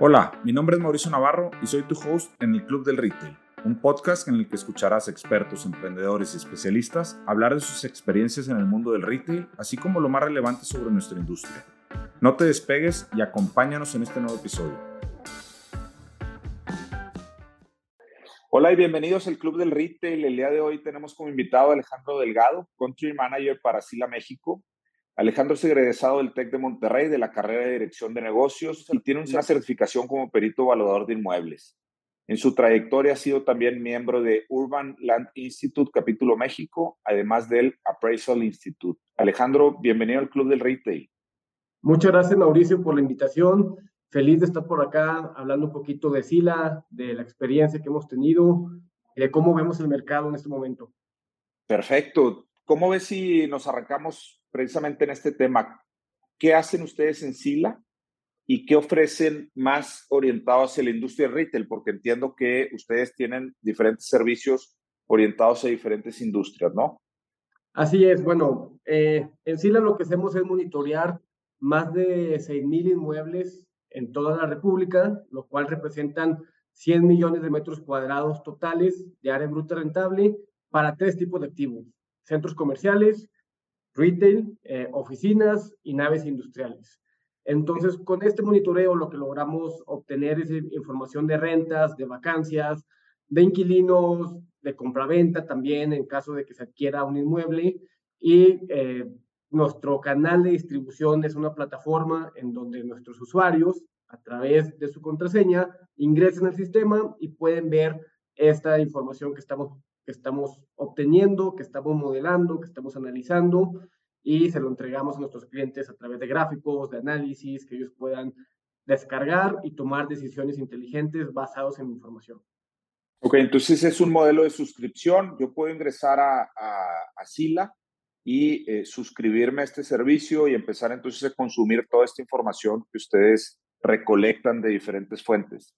Hola, mi nombre es Mauricio Navarro y soy tu host en el Club del Retail, un podcast en el que escucharás expertos, emprendedores y especialistas hablar de sus experiencias en el mundo del retail, así como lo más relevante sobre nuestra industria. No te despegues y acompáñanos en este nuevo episodio. Hola y bienvenidos al Club del Retail. El día de hoy tenemos como invitado a Alejandro Delgado, Country Manager para Sila México. Alejandro es egresado del TEC de Monterrey de la carrera de Dirección de Negocios y tiene una certificación como perito evaluador de inmuebles. En su trayectoria ha sido también miembro de Urban Land Institute Capítulo México, además del Appraisal Institute. Alejandro, bienvenido al Club del Retail. Muchas gracias, Mauricio, por la invitación. Feliz de estar por acá hablando un poquito de Sila, de la experiencia que hemos tenido y de cómo vemos el mercado en este momento. Perfecto. ¿Cómo ves si nos arrancamos precisamente en este tema. ¿Qué hacen ustedes en Sila y qué ofrecen más orientados hacia la industria retail? Porque entiendo que ustedes tienen diferentes servicios orientados a diferentes industrias, ¿no? Así es. Bueno, eh, en Sila lo que hacemos es monitorear más de 6.000 inmuebles en toda la República, lo cual representan 100 millones de metros cuadrados totales de área bruta rentable para tres tipos de activos, centros comerciales, retail, eh, oficinas y naves industriales. Entonces, con este monitoreo lo que logramos obtener es información de rentas, de vacancias, de inquilinos, de compraventa también en caso de que se adquiera un inmueble y eh, nuestro canal de distribución es una plataforma en donde nuestros usuarios a través de su contraseña ingresan al sistema y pueden ver esta información que estamos que estamos obteniendo, que estamos modelando, que estamos analizando y se lo entregamos a nuestros clientes a través de gráficos, de análisis, que ellos puedan descargar y tomar decisiones inteligentes basados en información. Ok, entonces es un modelo de suscripción. Yo puedo ingresar a, a, Sila y eh, suscribirme a este servicio y empezar entonces a consumir toda esta información que ustedes recolectan de diferentes fuentes.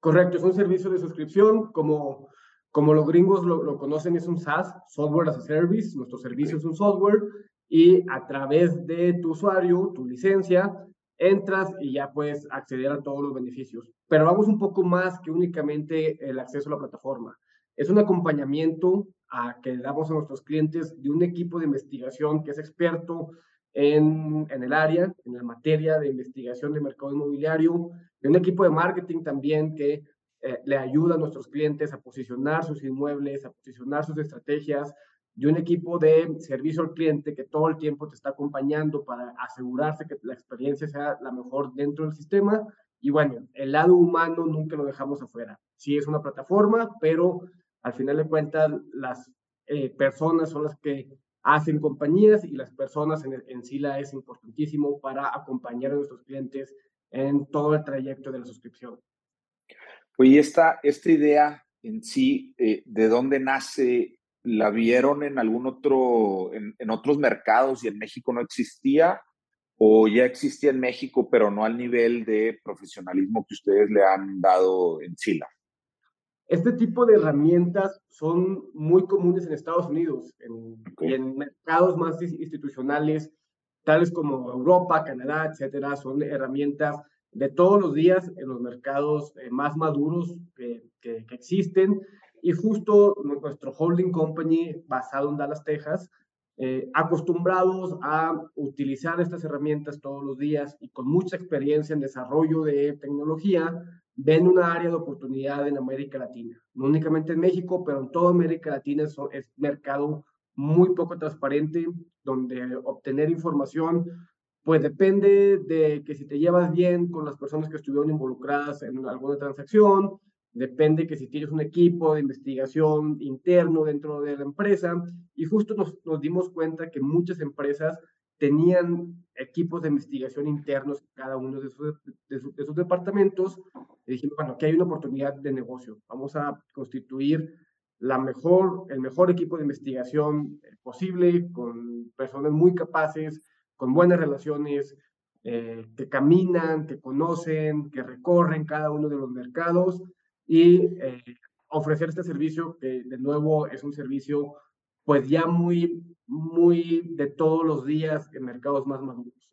Correcto, es un servicio de suscripción como como los gringos lo, conocen, es un SaaS, Software as a Service. Nuestro servicio es un software y a través de tu usuario, tu licencia, entras y ya puedes acceder a todos los beneficios. Pero vamos un poco más que únicamente el acceso a la plataforma. Es un acompañamiento a que damos a nuestros clientes de un equipo de investigación que es experto en, en el área, en la materia de investigación de mercado inmobiliario, de un equipo de marketing también que eh, le ayuda a nuestros clientes a posicionar sus inmuebles, a posicionar sus estrategias, de un equipo de servicio al cliente que todo el tiempo te está acompañando para asegurarse que la experiencia sea la mejor dentro del sistema. Y bueno, el lado humano nunca lo dejamos afuera. Sí es una plataforma, pero al final de cuentas las eh, personas son las que hacen compañías y las personas en, en SILA es importantísimo para acompañar a nuestros clientes en todo el trayecto de la suscripción. Oye, esta, esta idea en sí, eh, ¿de dónde nace? ¿La vieron en algún otro, en, en, otros mercados y en México no existía? ¿O ya existía en México, pero no al nivel de profesionalismo que ustedes le han dado en Sila? Este tipo de herramientas son muy comunes en Estados Unidos en, y en mercados más institucionales, tales como Europa, Canadá, etcétera. Son herramientas de todos los días en los mercados eh, más maduros que, existen. Y justo nuestro holding company, basado en Dallas, Texas, eh, acostumbrados a utilizar estas herramientas todos los días y con mucha experiencia en desarrollo de tecnología, ven una área de oportunidad en América Latina. No únicamente en México, pero en toda América Latina es, es mercado muy poco transparente, donde obtener información pues depende de que si te llevas bien con las personas que estuvieron involucradas en alguna transacción, depende que si tienes un equipo de investigación interno dentro de la empresa, y justo nos, dimos cuenta que muchas empresas tenían equipos de investigación internos en cada uno de, sus departamentos, y dijimos, bueno, aquí hay una oportunidad de negocio, vamos a constituir la mejor, el mejor equipo de investigación posible, con personas muy capaces, con buenas relaciones, eh, que caminan, que conocen, que recorren cada uno de los mercados y eh, ofrecer este servicio que de nuevo es un servicio pues ya muy, muy de todos los días en mercados más maduros.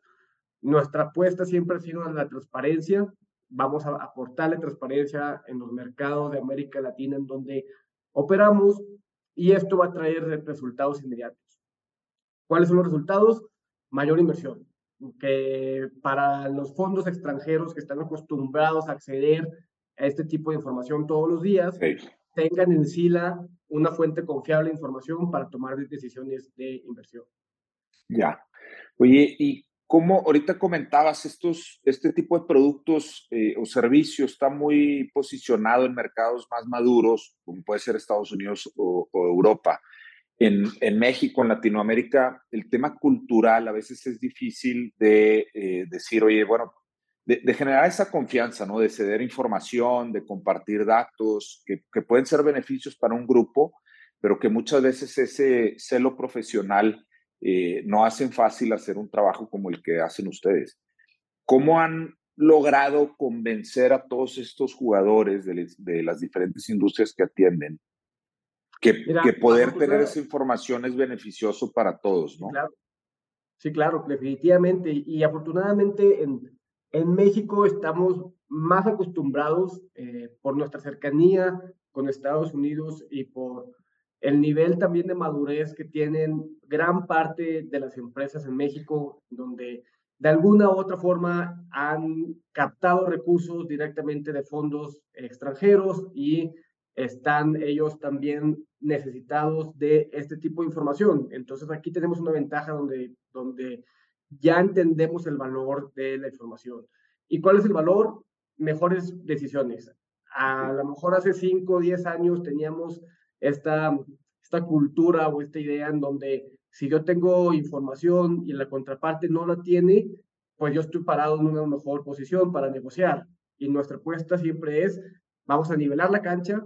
Nuestra apuesta siempre ha sido la transparencia, vamos a aportarle transparencia en los mercados de América Latina en donde operamos y esto va a traer resultados inmediatos. ¿Cuáles son los resultados? Mayor inversión, que para los fondos extranjeros que están acostumbrados a acceder a este tipo de información todos los días, tengan en SILA una fuente confiable de información para tomar decisiones de inversión. Ya. Oye, ¿y cómo ahorita comentabas estos, este tipo de productos eh, o servicios está muy posicionado en mercados más maduros, como puede ser Estados Unidos o, Europa? En, en, México, en Latinoamérica, el tema cultural a veces es difícil de eh, decir, oye, bueno, de, generar esa confianza, ¿no? De ceder información, de compartir datos, que, que, pueden ser beneficios para un grupo, pero que muchas veces ese celo profesional eh, no hacen fácil hacer un trabajo como el que hacen ustedes. ¿Cómo han logrado convencer a todos estos jugadores de, de las diferentes industrias que atienden que, que poder tener esa información es beneficioso para todos, ¿no? Claro. Sí, claro, definitivamente. Y afortunadamente en, en México estamos más acostumbrados eh, por nuestra cercanía con Estados Unidos y por el nivel también de madurez que tienen gran parte de las empresas en México, donde de alguna u otra forma han captado recursos directamente de fondos extranjeros y están ellos también necesitados de este tipo de información. Entonces aquí tenemos una ventaja donde, donde ya entendemos el valor de la información. ¿Y cuál es el valor? Mejores decisiones. A lo mejor hace 5 o 10 años teníamos esta, esta cultura o esta idea en donde si yo tengo información y la contraparte no la tiene, pues yo estoy parado en una mejor posición para negociar. Y nuestra apuesta siempre es, vamos a nivelar la cancha,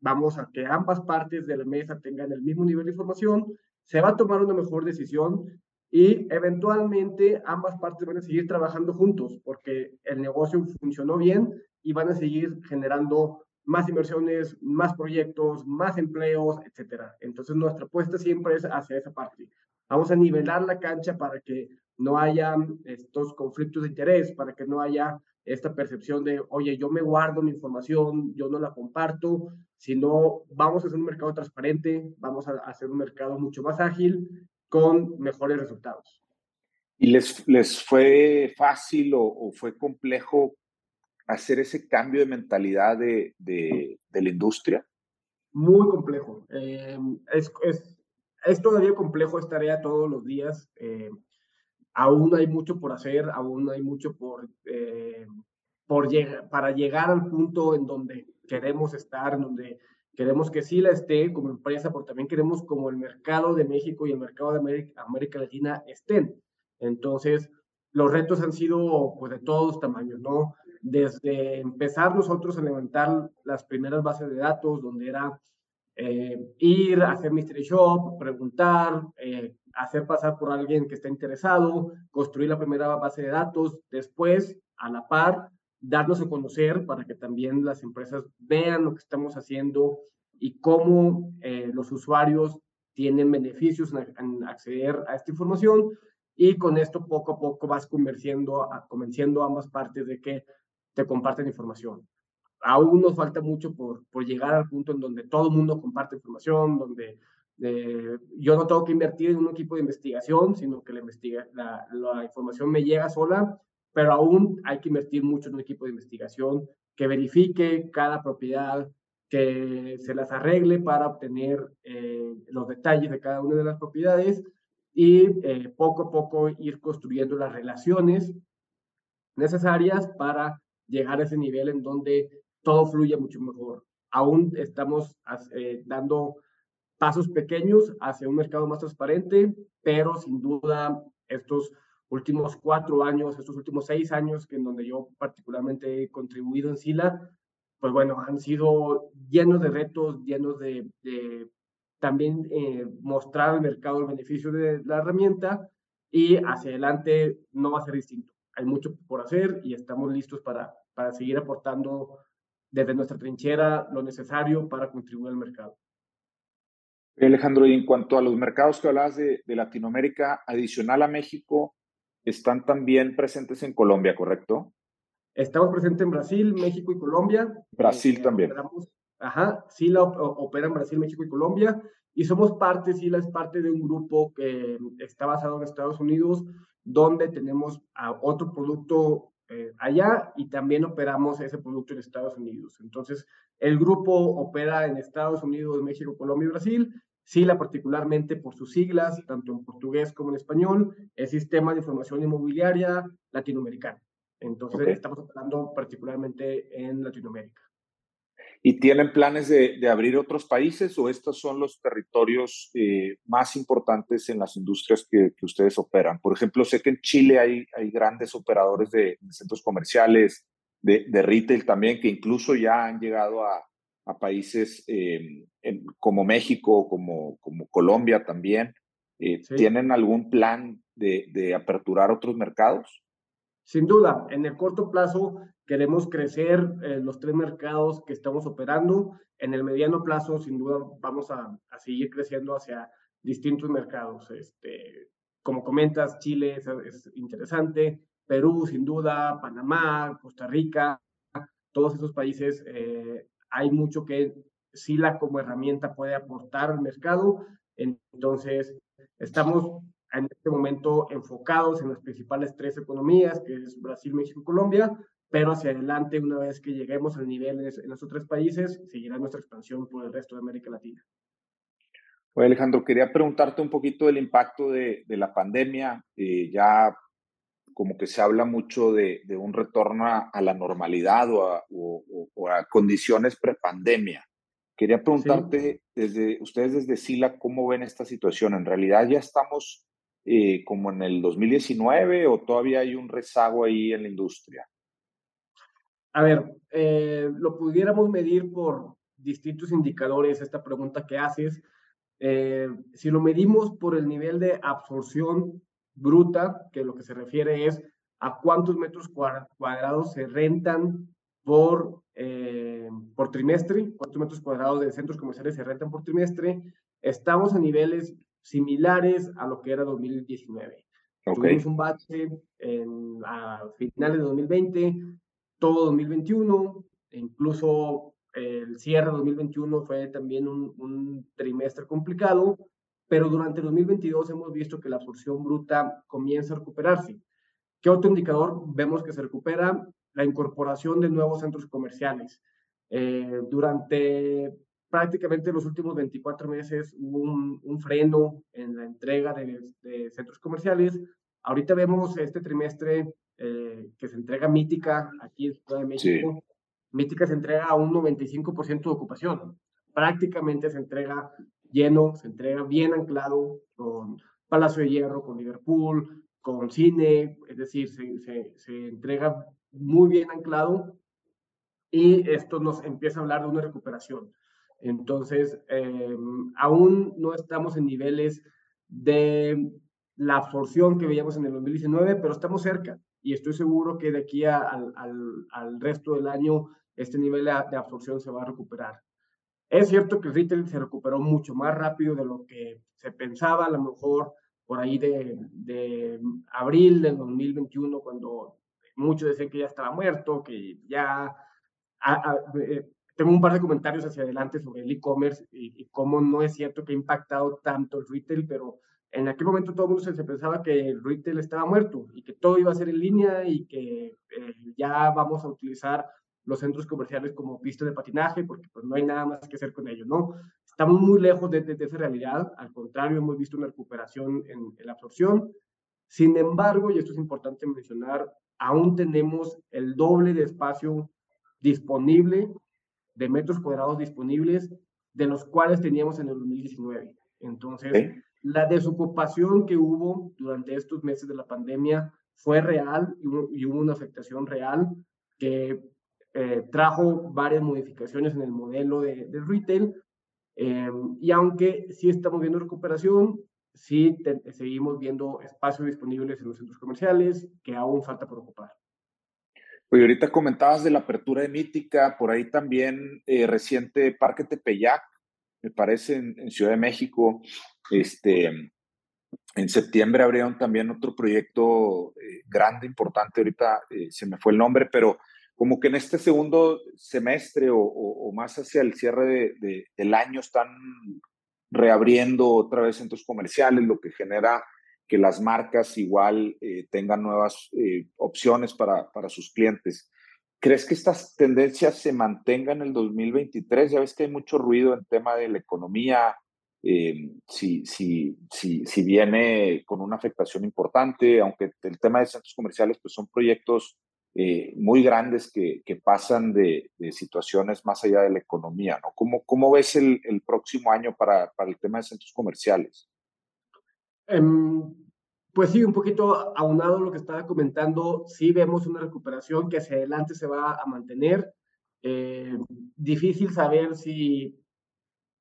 vamos a que ambas partes de la mesa tengan el mismo nivel de información, se va a tomar una mejor decisión y eventualmente ambas partes van a seguir trabajando juntos porque el negocio funcionó bien y van a seguir generando más inversiones, más proyectos, más empleos, etcétera. Entonces nuestra apuesta siempre es hacia esa parte. Vamos a nivelar la cancha para que no haya estos conflictos de interés, para que no haya esta percepción de, oye, yo me guardo mi información, yo no la comparto, sino vamos a hacer un mercado transparente, vamos a hacer un mercado mucho más ágil con mejores resultados. ¿Y les, les fue fácil o, fue complejo hacer ese cambio de mentalidad de, de, la industria? Muy complejo. Eh, es, es, es, todavía complejo, esta tarea todos los días. Eh, aún hay mucho por hacer, aún hay mucho por, eh, por llegar, para llegar al punto en donde queremos estar, en donde Queremos que sí la esté como empresa, pero también queremos como el mercado de México y el mercado de América, Latina estén. Entonces, los retos han sido pues, de todos tamaños, ¿no? Desde empezar nosotros a levantar las primeras bases de datos, donde era eh, ir, hacer mystery shop, preguntar, eh, hacer pasar por alguien que está interesado, construir la primera base de datos, después, a la par, darnos a conocer para que también las empresas vean lo que estamos haciendo y cómo eh, los usuarios tienen beneficios en, acceder a esta información y con esto poco a poco vas convenciendo a, convenciendo ambas partes de que te comparten información. Aún nos falta mucho por, por llegar al punto en donde todo el mundo comparte información, donde eh, yo no tengo que invertir en un equipo de investigación, sino que la, investiga, la, la información me llega sola pero aún hay que invertir mucho en un equipo de investigación que verifique cada propiedad, que se las arregle para obtener eh, los detalles de cada una de las propiedades y eh, poco a poco ir construyendo las relaciones necesarias para llegar a ese nivel en donde todo fluya mucho mejor. Aún estamos eh, dando pasos pequeños hacia un mercado más transparente, pero sin duda estos últimos cuatro años, estos últimos seis años, que en donde yo particularmente he contribuido en SILA, pues bueno, han sido llenos de retos, llenos de, también eh, mostrar al mercado el beneficio de la herramienta y hacia adelante no va a ser distinto. Hay mucho por hacer y estamos listos para, para seguir aportando desde nuestra trinchera lo necesario para contribuir al mercado. Alejandro, y en cuanto a los mercados que hablabas de, de Latinoamérica, adicional a México, están también presentes en Colombia, ¿correcto? Estamos presentes en Brasil, México y Colombia. Brasil eh, también. ajá, SILA opera en Brasil, México y Colombia. Y somos parte, SILA es parte de un grupo que está basado en Estados Unidos, donde tenemos otro producto eh, allá y también operamos ese producto en Estados Unidos. Entonces, el grupo opera en Estados Unidos, México, Colombia y Brasil. SILA particularmente por sus siglas, tanto en portugués como en español, el Sistema de Información Inmobiliaria Latinoamericano. Entonces, estamos operando particularmente en Latinoamérica. ¿Y tienen planes de, abrir otros países o estos son los territorios eh, más importantes en las industrias que, ustedes operan? Por ejemplo, sé que en Chile hay, hay grandes operadores de, centros comerciales, de, retail también, que incluso ya han llegado a, países eh, como México, como, como Colombia también. Eh, ¿Tienen algún plan de aperturar otros mercados? Sin duda, en el corto plazo queremos crecer eh, los tres mercados que estamos operando. En el mediano plazo, sin duda, vamos a, seguir creciendo hacia distintos mercados. Este, como comentas, Chile es, interesante, Perú, sin duda, Panamá, Costa Rica, todos esos países, eh, hay mucho que SILA como herramienta puede aportar al mercado. Entonces, estamos en este momento enfocados en las principales tres economías, que es Brasil, México y Colombia, pero hacia adelante, una vez que lleguemos al nivel en los tres países, seguirá nuestra expansión por el resto de América Latina. Oye, Alejandro, quería preguntarte un poquito del impacto de, de la pandemia. Eh, ya como que se habla mucho de, de un retorno a, la normalidad o a, o, a condiciones prepandemia. Quería preguntarte, desde ustedes desde SILA, ¿cómo ven esta situación? ¿En realidad ya estamos eh, como en el 2019 o todavía hay un rezago ahí en la industria? A ver, eh, lo pudiéramos medir por distintos indicadores, esta pregunta que haces. Eh, si lo medimos por el nivel de absorción bruta, que lo que se refiere es a cuántos metros cuadrados se rentan por, por trimestre, cuántos metros cuadrados de centros comerciales se rentan por trimestre, estamos a niveles similares a lo que era 2019. Tuvimos un bache en, a finales de 2020, todo 2021, incluso el cierre de 2021 fue también un, un trimestre complicado, pero durante 2022 hemos visto que la absorción bruta comienza a recuperarse. ¿Qué otro indicador vemos que se recupera? La incorporación de nuevos centros comerciales. Eh, durante prácticamente los últimos 24 meses hubo un, freno en la entrega de, centros comerciales. Ahorita vemos este trimestre eh, que se entrega Mítica aquí en Ciudad de México. Mítica se entrega a un 95% de ocupación. Prácticamente se entrega lleno, se entrega bien anclado con Palacio de Hierro, con Liverpool, con cine, es decir, se, se, se entrega muy bien anclado y esto nos empieza a hablar de una recuperación. Entonces, em, aún no estamos en niveles de la absorción que veíamos en el 2019, pero estamos cerca y estoy seguro que de aquí al, al, resto del año este nivel de, absorción se va a recuperar. Es cierto que el retail se recuperó mucho más rápido de lo que se pensaba, a lo mejor por ahí de, de abril del 2021, cuando muchos decían que ya estaba muerto, que ya eh, tengo un par de comentarios hacia adelante sobre el e-commerce y, cómo no es cierto que ha impactado tanto el retail, pero en aquel momento todo el mundo se, pensaba que el retail estaba muerto y que todo iba a ser en línea y que eh, ya vamos a utilizar los centros comerciales como pista de patinaje porque pues no hay nada más que hacer con ellos, ¿no? Estamos muy lejos de, esa realidad, al contrario, hemos visto una recuperación en, en la absorción. Sin embargo, y esto es importante mencionar, aún tenemos el doble de espacio disponible de metros cuadrados disponibles de los cuales teníamos en el 2019. Entonces, la desocupación que hubo durante estos meses de la pandemia fue real y hubo, una afectación real que eh, trajo varias modificaciones en el modelo de, retail. Em, y aunque sí estamos viendo recuperación, sí seguimos viendo espacios disponibles en los centros comerciales que aún falta por ocupar. Oye, ahorita comentabas de la apertura de Mítica, por ahí también eh, reciente Parque Tepeyac, me parece, en, Ciudad de México. Este, en septiembre abrieron también otro proyecto eh, grande, importante, ahorita eh, se me fue el nombre, pero como que en este segundo semestre o, más hacia el cierre del año están reabriendo otra vez centros comerciales, lo que genera que las marcas igual eh, tengan nuevas opciones para, para sus clientes. ¿Crees que estas tendencias se mantengan en el 2023? Ya ves que hay mucho ruido en tema de la economía, eh, si, si, si, si, viene con una afectación importante, aunque el tema de centros comerciales pues son proyectos eh, muy grandes que, que pasan de, de, situaciones más allá de la economía, ¿no? ¿Cómo, cómo ves el, el próximo año para, para, el tema de centros comerciales? Um, pues sí, un poquito aunado a lo que estaba comentando, sí vemos una recuperación que hacia adelante se va a mantener. Eh, difícil saber si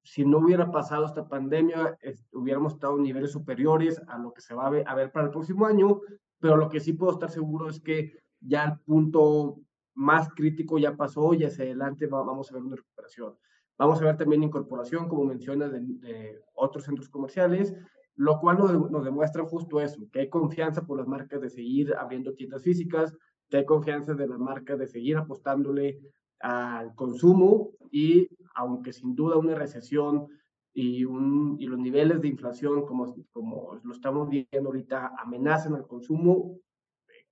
si no hubiera pasado esta pandemia, hubiéramos estado en niveles superiores a lo que se va a ver, a ver, para el próximo año, pero lo que sí puedo estar seguro es que ya el punto más crítico ya pasó y hacia adelante vamos a ver una recuperación. Vamos a ver también incorporación, como mencionas, de, otros centros comerciales, lo cual nos, nos, demuestra justo eso, que hay confianza por las marcas de seguir abriendo tiendas físicas, que hay confianza de las marcas de seguir apostándole al consumo y aunque sin duda una recesión y, un, y los niveles de inflación como, como lo estamos viendo ahorita amenazan al consumo,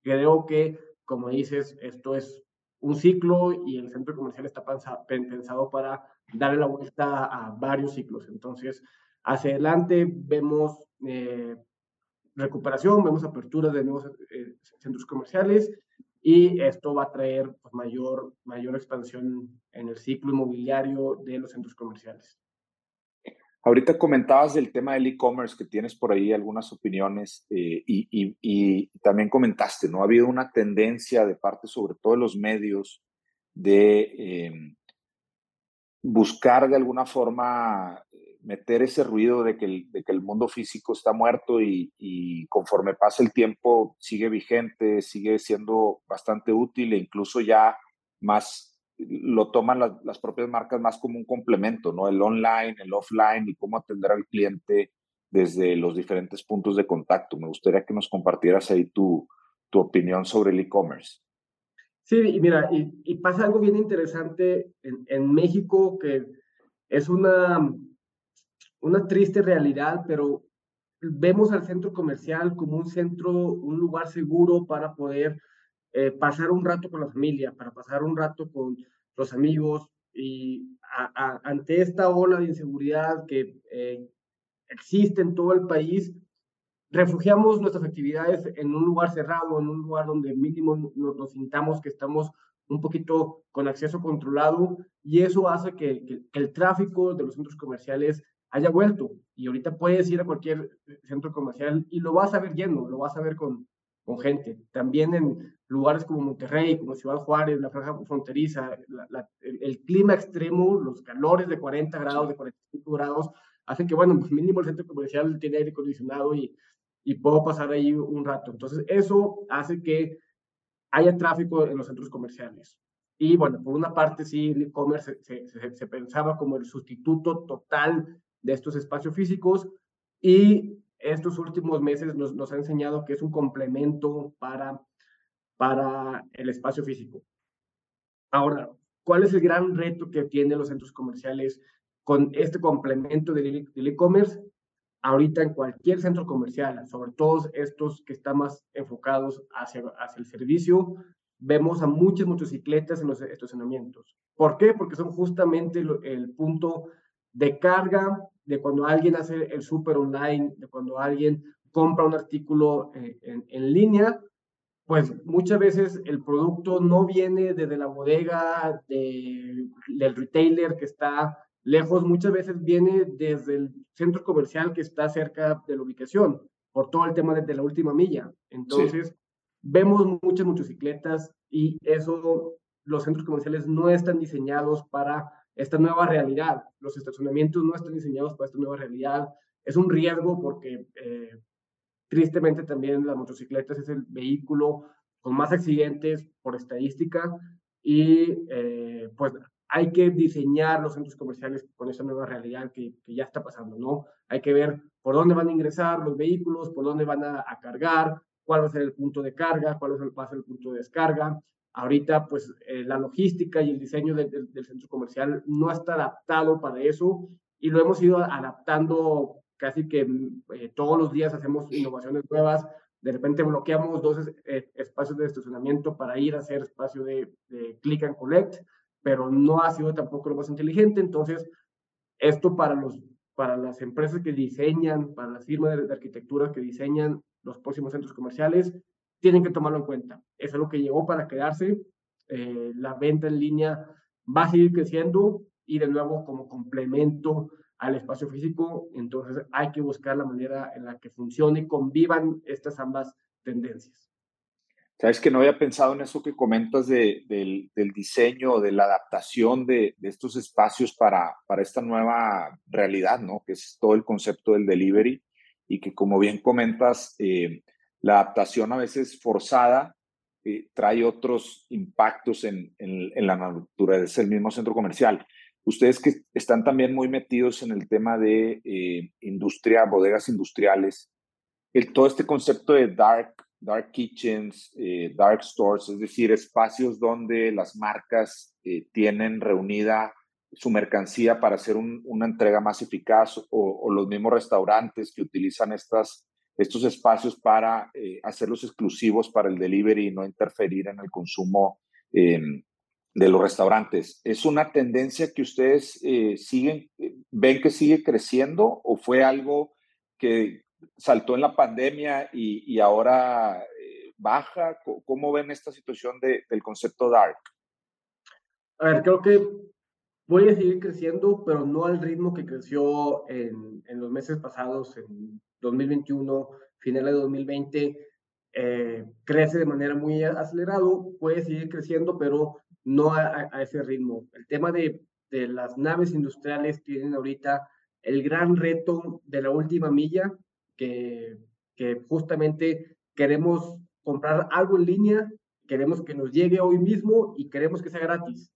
creo que, como dices, esto es un ciclo y el centro comercial está pensado para darle la vuelta a varios ciclos. Entonces, hacia adelante vemos eh, recuperación, vemos apertura de nuevos eh, centros comerciales y esto va a traer pues, mayor, mayor expansión en el ciclo inmobiliario de los centros comerciales. Ahorita comentabas del tema del e-commerce, que tienes por ahí algunas opiniones eh, y, y, y, también comentaste, ¿no? Ha habido una tendencia de parte sobre todo de los medios de eh, buscar de alguna forma meter ese ruido de que el, de que el mundo físico está muerto y, y, conforme pasa el tiempo sigue vigente, sigue siendo bastante útil e incluso ya más lo toman las, las, propias marcas más como un complemento, ¿no? El online, el offline y cómo atender al cliente desde los diferentes puntos de contacto. Me gustaría que nos compartieras ahí tu, tu opinión sobre el e-commerce. Sí, y mira, y, y, pasa algo bien interesante en, en México que es una una triste realidad, pero vemos al centro comercial como un centro, un lugar seguro para poder eh, pasar un rato con la familia, para pasar un rato con los amigos y ante esta ola de inseguridad que eh, existe en todo el país, refugiamos nuestras actividades en un lugar cerrado, en un lugar donde mínimo nos, sintamos que estamos un poquito con acceso controlado y eso hace que, que el tráfico de los centros comerciales haya vuelto. Y ahorita puedes ir a cualquier centro comercial y lo vas a ver lleno, lo vas a ver con, con gente. También en lugares como Monterrey, como Ciudad Juárez, la franja fronteriza, el, clima extremo, los calores de 40 grados, de 45 grados, hacen que, bueno, pues mínimo el centro comercial tiene aire acondicionado y, y puedo pasar ahí un rato. Entonces, eso hace que haya tráfico en los centros comerciales. Y bueno, por una parte, sí, el e-commerce se, se, se, pensaba como el sustituto total de estos espacios físicos y estos últimos meses nos, nos ha enseñado que es un complemento para, para el espacio físico. Ahora, ¿cuál es el gran reto que tienen los centros comerciales con este complemento del e-commerce? Ahorita en cualquier centro comercial, sobre todo estos que están más enfocados hacia, hacia el servicio, vemos a muchas motocicletas en los estacionamientos. ¿Por qué? Porque son justamente el punto de carga, de cuando alguien hace el súper online, de cuando alguien compra un artículo eh, en, en, línea, pues muchas veces el producto no viene desde la bodega de, del retailer que está lejos, muchas veces viene desde el centro comercial que está cerca de la ubicación, por todo el tema de, de la última milla. Entonces, sí. vemos muchas motocicletas y eso, los centros comerciales no están diseñados para esta nueva realidad. Los estacionamientos no están diseñados para esta nueva realidad. Es un riesgo porque eh, tristemente también las motocicletas es el vehículo con más accidentes por estadística y eh, pues hay que diseñar los centros comerciales con esa nueva realidad que, ya está pasando, ¿no? Hay que ver por dónde van a ingresar los vehículos, por dónde van a, cargar, cuál va a ser el punto de carga, cuál va a ser el punto de descarga. Ahorita, pues, eh, la logística y el diseño de, de, del centro comercial no está adaptado para eso y lo hemos ido adaptando casi que eh, todos los días hacemos innovaciones nuevas. De repente bloqueamos dos eh, espacios de estacionamiento para ir a hacer espacio de, de click and collect pero no ha sido tampoco lo más inteligente. Entonces, esto para, los, para las empresas que diseñan, para las firmas de, de arquitectura que diseñan los próximos centros comerciales, tienen que tomarlo en cuenta. Eso es lo que llegó para quedarse. Eh, la venta en línea va a seguir creciendo y de nuevo como complemento al espacio físico, entonces hay que buscar la manera en la que funcione y convivan estas ambas tendencias. Sabes que no había pensado en eso que comentas de, del, del, diseño, de la adaptación de, de estos espacios para, para, esta nueva realidad, ¿no? Que es todo el concepto del delivery y que como bien comentas, eh, la adaptación a veces forzada eh, trae otros impactos en, en, en la naturaleza del mismo centro comercial. Ustedes que están también muy metidos en el tema de eh, industria, bodegas industriales, el, todo este concepto de dark dark kitchens, eh, dark stores, es decir, espacios donde las marcas eh, tienen reunida su mercancía para hacer un, una entrega más eficaz o, o, los mismos restaurantes que utilizan estas, estos espacios para eh, hacerlos exclusivos para el delivery y no interferir en el consumo em, de los restaurantes. ¿Es una tendencia que ustedes eh, siguen, ven que sigue creciendo o fue algo que, saltó en la pandemia y, y ahora eh, baja? ¿Cómo ven esta situación de, del concepto dark? A ver, creo que voy a seguir creciendo, pero no al ritmo que creció en, en los meses pasados, en 2021, final de 2020. Eh, crece de manera muy acelerado, puede seguir creciendo, pero no a, ese ritmo. El tema de, las naves industriales tienen ahorita el gran reto de la última milla, que justamente queremos comprar algo en línea, queremos que nos llegue hoy mismo y queremos que sea gratis.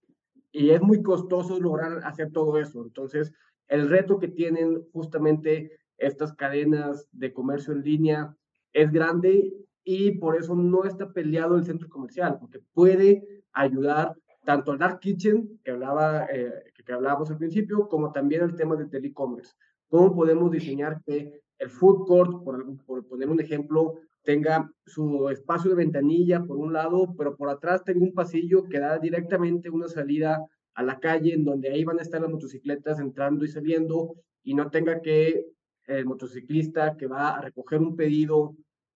Y es muy costoso lograr hacer todo eso. Entonces, el reto que tienen justamente estas cadenas de comercio en línea es grande y por eso no está peleado el centro comercial, porque puede ayudar tanto al Dark Kitchen, que, hablaba, eh, que, hablábamos al principio, como también el tema del telecommerce. ¿Cómo podemos diseñar que el food court, por, por, poner un ejemplo, tenga su espacio de ventanilla por un lado, pero por atrás tenga un pasillo que da directamente una salida a la calle en donde ahí van a estar las motocicletas entrando y saliendo y no tenga que el motociclista que va a recoger un pedido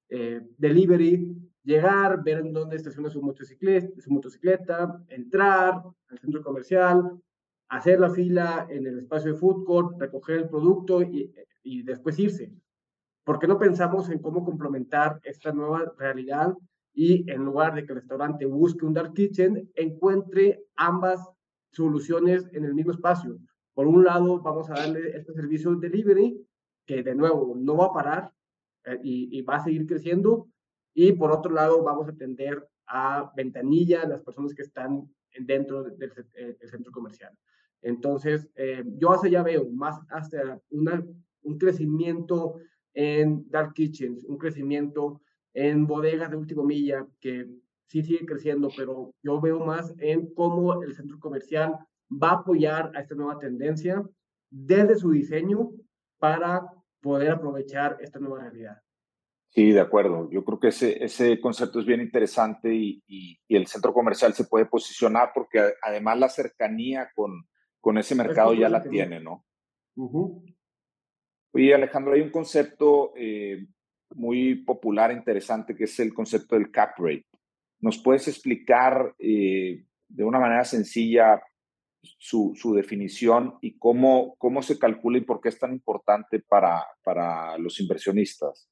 eh, delivery, llegar, ver en dónde estaciona su motocicleta, entrar al centro comercial, hacer la fila en el espacio de food court, recoger el producto y, y después irse. ¿Por qué no pensamos en cómo complementar esta nueva realidad y en lugar de que el restaurante busque un dark kitchen, encuentre ambas soluciones en el mismo espacio? Por un lado, vamos a darle este servicio de delivery, que de nuevo no va a parar eh, y, va a seguir creciendo. Y por otro lado, vamos a atender a ventanilla, las personas que están dentro del, del, del centro comercial. Entonces, eh, yo hacia allá veo más hasta una un crecimiento en dark kitchens, un crecimiento en bodegas de última milla que sí sigue creciendo, pero yo veo más en cómo el centro comercial va a apoyar a esta nueva tendencia desde su diseño para poder aprovechar esta nueva realidad. Sí, de acuerdo. Yo creo que ese, ese concepto es bien interesante y, y, y, el centro comercial se puede posicionar porque además la cercanía con, con ese mercado ya la tiene, ¿no? Uh -huh. Oye, Alejandro, hay un concepto eh, muy popular, interesante, que es el concepto del cap rate. ¿Nos puedes explicar eh, de una manera sencilla su, su, definición y cómo, cómo se calcula y por qué es tan importante para, para los inversionistas?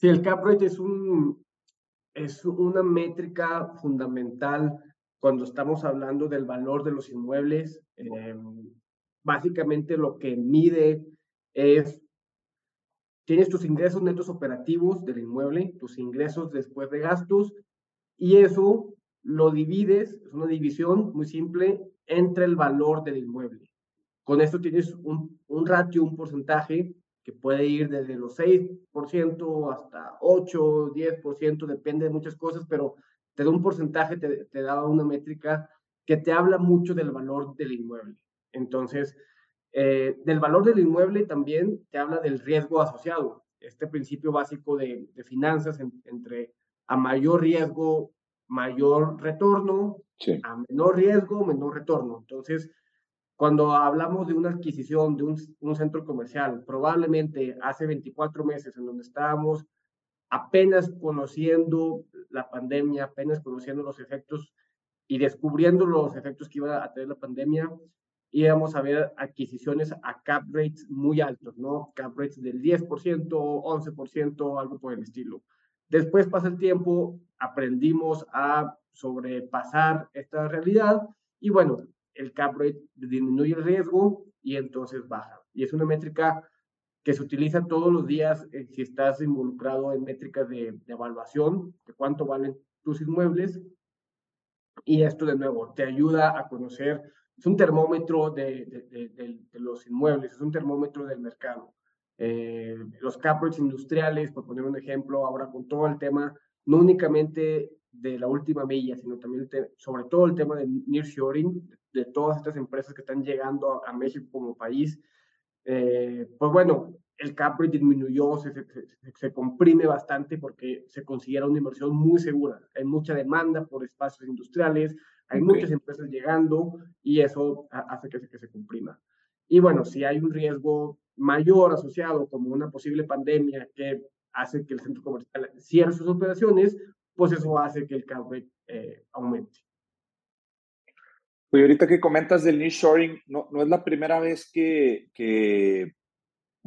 Sí, el cap rate es, un, es una métrica fundamental cuando estamos hablando del valor de los inmuebles. Eh, básicamente lo que mide es, tienes tus ingresos netos operativos del inmueble, tus ingresos después de gastos, y eso lo divides, es una división muy simple, entre el valor del inmueble. Con esto tienes un, un ratio, un porcentaje que puede ir desde los 6% hasta 8, 10%, depende de muchas cosas, pero te da un porcentaje, te, te da una métrica que te habla mucho del valor del inmueble. Entonces, eh, del valor del inmueble también te habla del riesgo asociado. Este principio básico de, de finanzas entre a mayor riesgo, mayor retorno, a menor riesgo, menor retorno. Entonces, cuando hablamos de una adquisición de un, un, centro comercial, probablemente hace 24 meses en donde estábamos apenas conociendo la pandemia, apenas conociendo los efectos y descubriendo los efectos que iba a tener la pandemia, íbamos a ver adquisiciones a cap rates muy altos, ¿no? Cap rates del 10%, 11%, algo por el estilo. Después pasa el tiempo, aprendimos a sobrepasar esta realidad y bueno, el cap rate disminuye el riesgo y entonces baja. Y es una métrica que se utiliza todos los días eh, si estás involucrado en métricas de, de, evaluación, de cuánto valen tus inmuebles. Y esto de nuevo te ayuda a conocer, es un termómetro de, de, de los inmuebles, es un termómetro del mercado. Eh, los cap rates industriales, por poner un ejemplo, ahora con todo el tema, no únicamente de la última milla, sino también sobre todo el tema de nearshoring, de todas estas empresas que están llegando a, México como país, eh, pues bueno, el cap rate disminuyó, se, se, se, comprime bastante porque se considera una inversión muy segura. Hay mucha demanda por espacios industriales, hay okay. muchas empresas llegando y eso hace que se, que se comprima. Y bueno, si hay un riesgo mayor asociado como una posible pandemia que hace que el centro comercial cierre sus operaciones, pues eso hace que el cap rate eh, aumente. Oye, ahorita que comentas del nearshoring, no, no es la primera vez que, que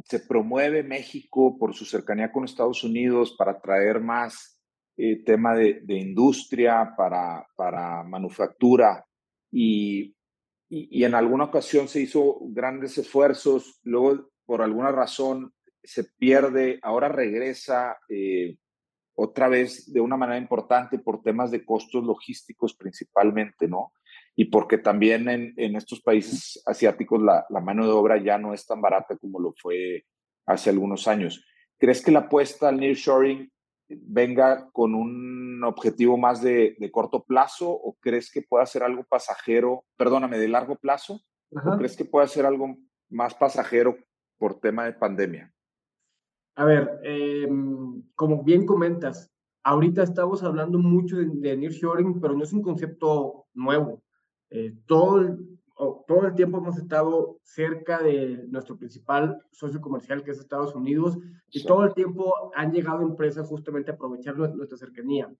se promueve México por su cercanía con Estados Unidos para traer más eh, tema de, de, industria, para, para manufactura y, y, y, en alguna ocasión se hizo grandes esfuerzos, luego por alguna razón se pierde, ahora regresa eh, otra vez de una manera importante por temas de costos logísticos principalmente, ¿no? Y porque también en, en estos países asiáticos la, la, mano de obra ya no es tan barata como lo fue hace algunos años. ¿Crees que la apuesta al nearshoring venga con un objetivo más de, de, corto plazo o crees que pueda ser algo pasajero, perdóname, de largo plazo? Ajá. ¿O crees que pueda ser algo más pasajero por tema de pandemia? A ver, eh, como bien comentas, ahorita estamos hablando mucho de, de nearshoring, pero no es un concepto nuevo. Eh, todo, el, todo el tiempo hemos estado cerca de nuestro principal socio comercial, que es Estados Unidos, y sí. todo el tiempo han llegado empresas justamente a aprovechar nuestra cercanía.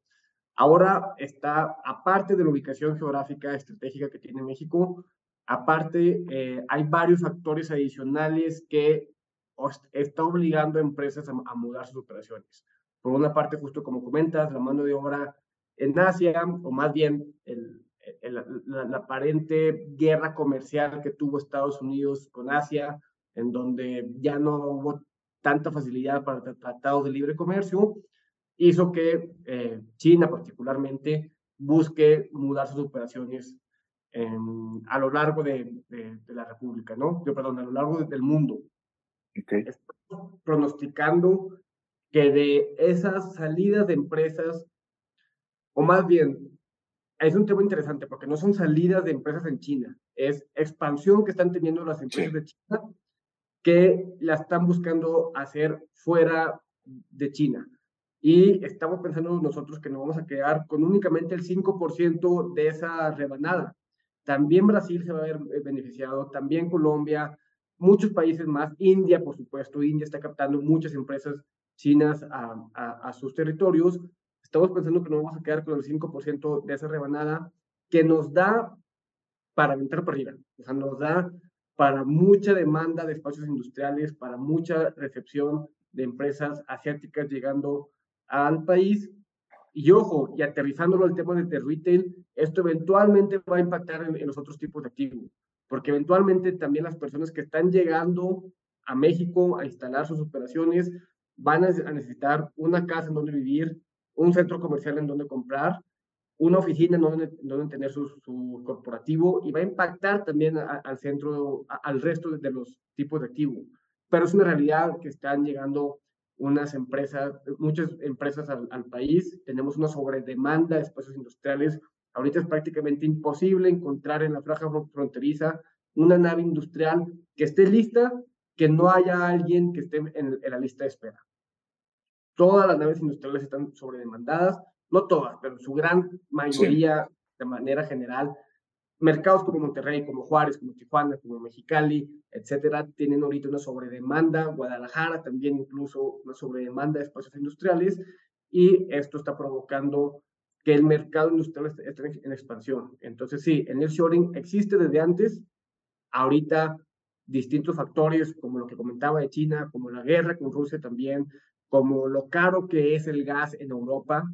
Ahora está, aparte de la ubicación geográfica estratégica que tiene México, aparte eh, hay varios factores adicionales que está obligando a empresas a, mudar sus operaciones. Por una parte, justo como comentas, la mano de obra en Asia, o más bien la, aparente guerra comercial que tuvo Estados Unidos con Asia, en donde ya no hubo tanta facilidad para tratados de libre comercio, hizo que eh, China particularmente busque mudar sus operaciones a lo largo de, de, de, la República, ¿no? Yo, perdón, a lo largo del mundo. Okay. Estamos pronosticando que de esas salidas de empresas, o más bien, es un tema interesante porque no son salidas de empresas en China, es expansión que están teniendo las empresas sí. de China que la están buscando hacer fuera de China. Y estamos pensando nosotros que nos vamos a quedar con únicamente el 5% de esa rebanada. También Brasil se va a ver beneficiado, también Colombia, muchos países más, India, por supuesto, India está captando muchas empresas chinas a, a, a sus territorios. Estamos pensando que nos vamos a quedar con el 5% de esa rebanada que nos da para aventar para arriba, o sea, nos da para mucha demanda de espacios industriales, para mucha recepción de empresas asiáticas llegando al país. Y ojo, y aterrizándolo al tema de retail, esto eventualmente va a impactar en, en los otros tipos de activos porque eventualmente también las personas que están llegando a México a instalar sus operaciones van a necesitar una casa en donde vivir, un centro comercial en donde comprar, una oficina donde, donde tener su, corporativo y va a impactar también al centro, al resto de los tipos de activos. Pero es una realidad que están llegando unas empresas, muchas empresas al, al país, tenemos una sobredemanda de espacios industriales. Ahorita es prácticamente imposible encontrar en la franja fronteriza una nave industrial que esté lista, que no haya alguien que esté en, la lista de espera. Todas las naves industriales están sobredemandadas, no todas, pero su gran mayoría, de manera general, mercados como Monterrey, como Juárez, como Tijuana, como Mexicali, etcétera, tienen ahorita una sobredemanda, Guadalajara también incluso una sobredemanda de espacios industriales, y esto está provocando que el mercado industrial esté en expansión. Entonces, sí, el nearshoring existe desde antes, ahorita distintos factores, como lo que comentaba de China, como la guerra con Rusia también, como lo caro que es el gas en Europa.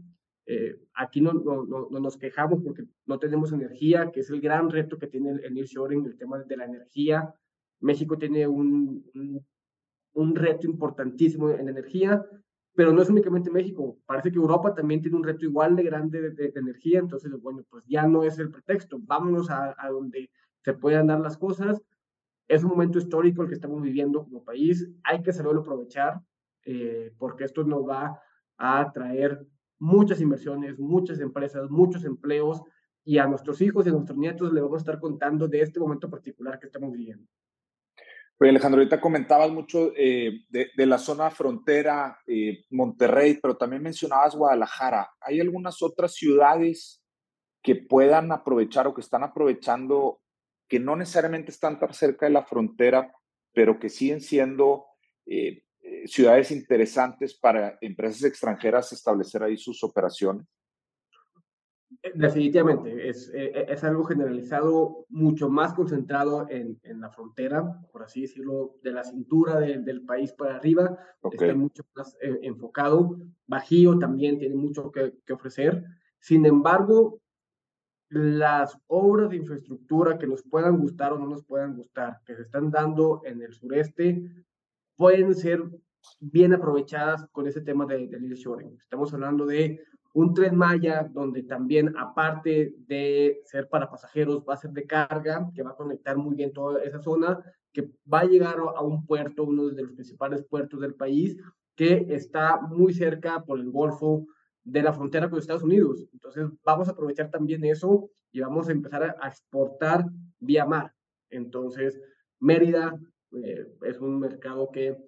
Eh, aquí no, no, no, nos quejamos porque no tenemos energía, que es el gran reto que tiene el, el nearshoring, el tema de la energía. México tiene un, un, un reto importantísimo en energía, pero no es únicamente México. Parece que Europa también tiene un reto igual de grande de, energía, entonces, bueno, pues ya no es el pretexto. Vámonos a, donde se puedan dar las cosas. Es un momento histórico el que estamos viviendo como país. Hay que saberlo aprovechar eh, porque esto nos va a traer muchas inversiones, muchas empresas, muchos empleos y a nuestros hijos y a nuestros nietos le vamos a estar contando de este momento particular que estamos viviendo. Oye, Alejandro, ahorita comentabas mucho eh, de, la zona frontera, eh, Monterrey, pero también mencionabas Guadalajara. ¿Hay algunas otras ciudades que puedan aprovechar o que están aprovechando, que no necesariamente están tan cerca de la frontera, pero que siguen siendo eh, ciudades interesantes para empresas extranjeras establecer ahí sus operaciones? Eh, definitivamente, es, eh, es algo generalizado, mucho más concentrado en, en, la frontera, por así decirlo, de la cintura de, del país para arriba, okay. está mucho más eh, enfocado. Bajío también tiene mucho que, que ofrecer. Sin embargo, las obras de infraestructura que nos puedan gustar o no nos puedan gustar, que se están dando en el sureste, pueden ser bien aprovechadas con ese tema de, de nearshoring. Estamos hablando de un tren Maya donde también, aparte de ser para pasajeros, va a ser de carga, que va a conectar muy bien toda esa zona, que va a llegar a un puerto, uno de los principales puertos del país, que está muy cerca por el Golfo de la frontera con Estados Unidos. Entonces, vamos a aprovechar también eso y vamos a empezar a exportar vía mar. Entonces, Mérida eh, es un mercado que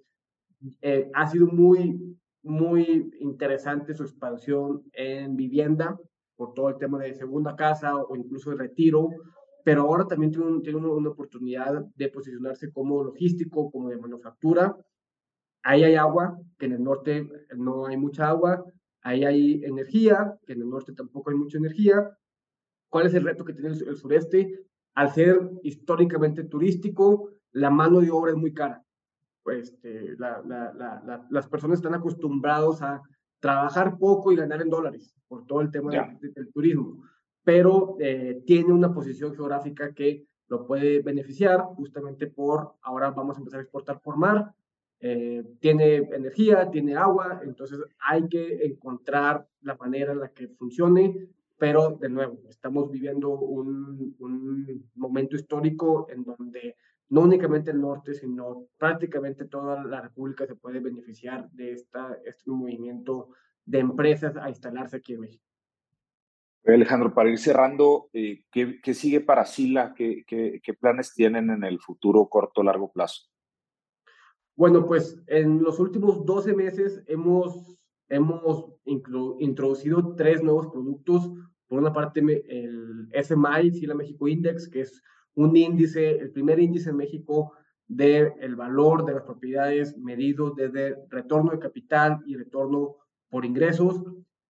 eh, ha sido muy, muy interesante su expansión en vivienda, por todo el tema de segunda casa o incluso de retiro, pero ahora también tiene, tiene una oportunidad de posicionarse como logístico, como de manufactura. Ahí hay agua, que en el norte no hay mucha agua. Ahí hay energía, que en el norte tampoco hay mucha energía. ¿Cuál es el reto que tiene el, sureste? Al ser históricamente turístico, la mano de obra es muy cara este, la, la, la, las personas están acostumbrados a trabajar poco y ganar en dólares por todo el tema de, de, del turismo, pero eh, tiene una posición geográfica que lo puede beneficiar justamente por, ahora vamos a empezar a exportar por mar, eh, tiene energía, tiene agua, entonces hay que encontrar la manera en la que funcione, pero de nuevo, estamos viviendo un, un momento histórico en donde no únicamente el norte, sino prácticamente toda la República se puede beneficiar de esta, este movimiento de empresas a instalarse aquí en México. Alejandro, para ir cerrando, eh, ¿qué, ¿qué, sigue para Sila? ¿Qué, ¿Qué, ¿Qué, planes tienen en el futuro corto o largo plazo? Bueno, pues en los últimos 12 meses hemos, hemos introducido tres nuevos productos. Por una parte, el SMI, Sila México Index, que es un índice, el primer índice en México del el valor de las propiedades medido desde retorno de capital y retorno por ingresos.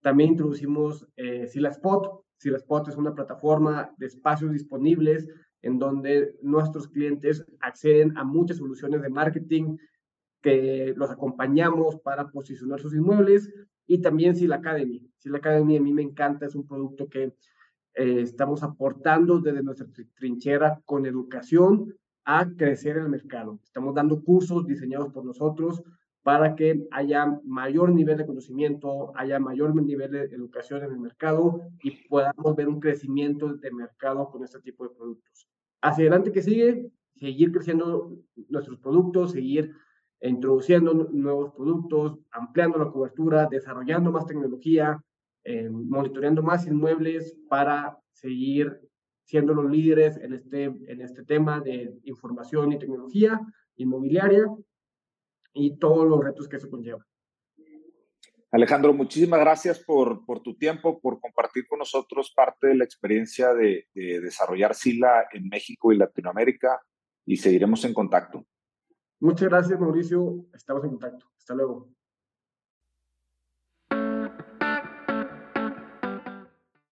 También introducimos eh, Silaspot. Silaspot es una plataforma de espacios disponibles en donde nuestros clientes acceden a muchas soluciones de marketing que los acompañamos para posicionar sus inmuebles y también Sila Academy. Sila Academy a mí me encanta, es un producto que eh, estamos aportando desde nuestra trinchera con educación a crecer el mercado. Estamos dando cursos diseñados por nosotros para que haya mayor nivel de conocimiento, haya mayor nivel de educación en el mercado y podamos ver un crecimiento de mercado con este tipo de productos. Hacia adelante que sigue, seguir creciendo nuestros productos, seguir introduciendo nuevos productos, ampliando la cobertura, desarrollando más tecnología, eh, monitoreando más inmuebles para seguir siendo los líderes en este, en este tema de información y tecnología inmobiliaria y todos los retos que eso conlleva. Alejandro, muchísimas gracias por, por, tu tiempo, por compartir con nosotros parte de la experiencia de, de desarrollar SILA en México y Latinoamérica y seguiremos en contacto. Muchas gracias, Mauricio. Estamos en contacto. Hasta luego.